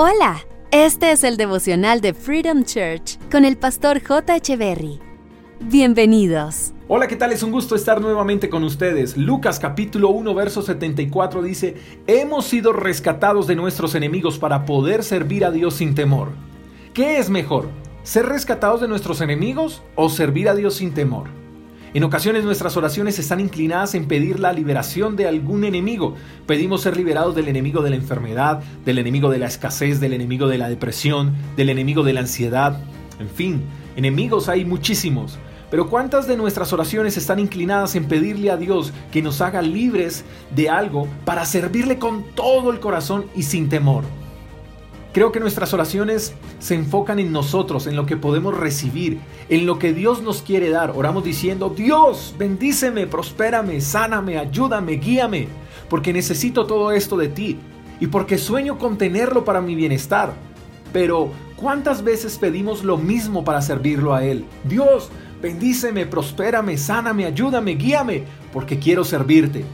Hola, este es el devocional de Freedom Church con el pastor J. Berry. Bienvenidos. Hola, ¿qué tal? Es un gusto estar nuevamente con ustedes. Lucas capítulo 1, verso 74 dice, Hemos sido rescatados de nuestros enemigos para poder servir a Dios sin temor. ¿Qué es mejor? ¿Ser rescatados de nuestros enemigos o servir a Dios sin temor? En ocasiones nuestras oraciones están inclinadas en pedir la liberación de algún enemigo. Pedimos ser liberados del enemigo de la enfermedad, del enemigo de la escasez, del enemigo de la depresión, del enemigo de la ansiedad. En fin, enemigos hay muchísimos. Pero ¿cuántas de nuestras oraciones están inclinadas en pedirle a Dios que nos haga libres de algo para servirle con todo el corazón y sin temor? Creo que nuestras oraciones se enfocan en nosotros, en lo que podemos recibir, en lo que Dios nos quiere dar. Oramos diciendo, Dios, bendíceme, prospérame, sáname, ayúdame, guíame, porque necesito todo esto de ti y porque sueño con tenerlo para mi bienestar. Pero, ¿cuántas veces pedimos lo mismo para servirlo a Él? Dios, bendíceme, prospérame, sáname, ayúdame, guíame, porque quiero servirte.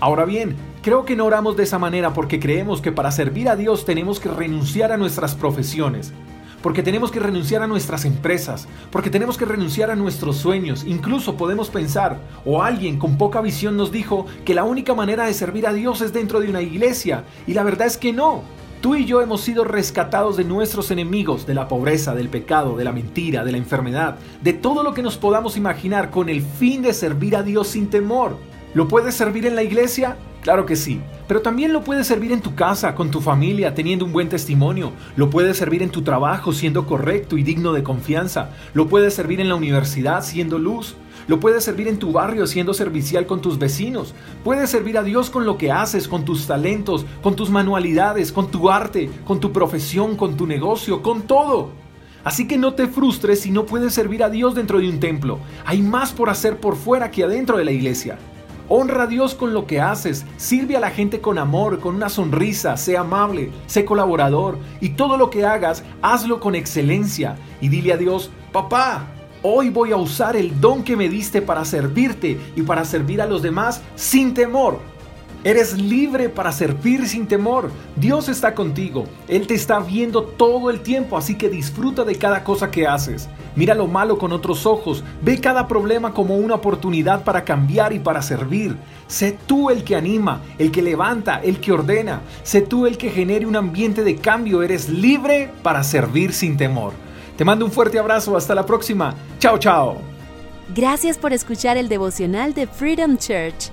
Ahora bien, Creo que no oramos de esa manera porque creemos que para servir a Dios tenemos que renunciar a nuestras profesiones, porque tenemos que renunciar a nuestras empresas, porque tenemos que renunciar a nuestros sueños. Incluso podemos pensar, o alguien con poca visión nos dijo que la única manera de servir a Dios es dentro de una iglesia, y la verdad es que no. Tú y yo hemos sido rescatados de nuestros enemigos, de la pobreza, del pecado, de la mentira, de la enfermedad, de todo lo que nos podamos imaginar con el fin de servir a Dios sin temor. ¿Lo puedes servir en la iglesia? Claro que sí, pero también lo puedes servir en tu casa, con tu familia, teniendo un buen testimonio. Lo puedes servir en tu trabajo, siendo correcto y digno de confianza. Lo puedes servir en la universidad, siendo luz. Lo puedes servir en tu barrio, siendo servicial con tus vecinos. Puedes servir a Dios con lo que haces, con tus talentos, con tus manualidades, con tu arte, con tu profesión, con tu negocio, con todo. Así que no te frustres si no puedes servir a Dios dentro de un templo. Hay más por hacer por fuera que adentro de la iglesia. Honra a Dios con lo que haces, sirve a la gente con amor, con una sonrisa, sé amable, sé colaborador y todo lo que hagas, hazlo con excelencia y dile a Dios, papá, hoy voy a usar el don que me diste para servirte y para servir a los demás sin temor. Eres libre para servir sin temor. Dios está contigo. Él te está viendo todo el tiempo, así que disfruta de cada cosa que haces. Mira lo malo con otros ojos. Ve cada problema como una oportunidad para cambiar y para servir. Sé tú el que anima, el que levanta, el que ordena. Sé tú el que genere un ambiente de cambio. Eres libre para servir sin temor. Te mando un fuerte abrazo. Hasta la próxima. Chao, chao. Gracias por escuchar el devocional de Freedom Church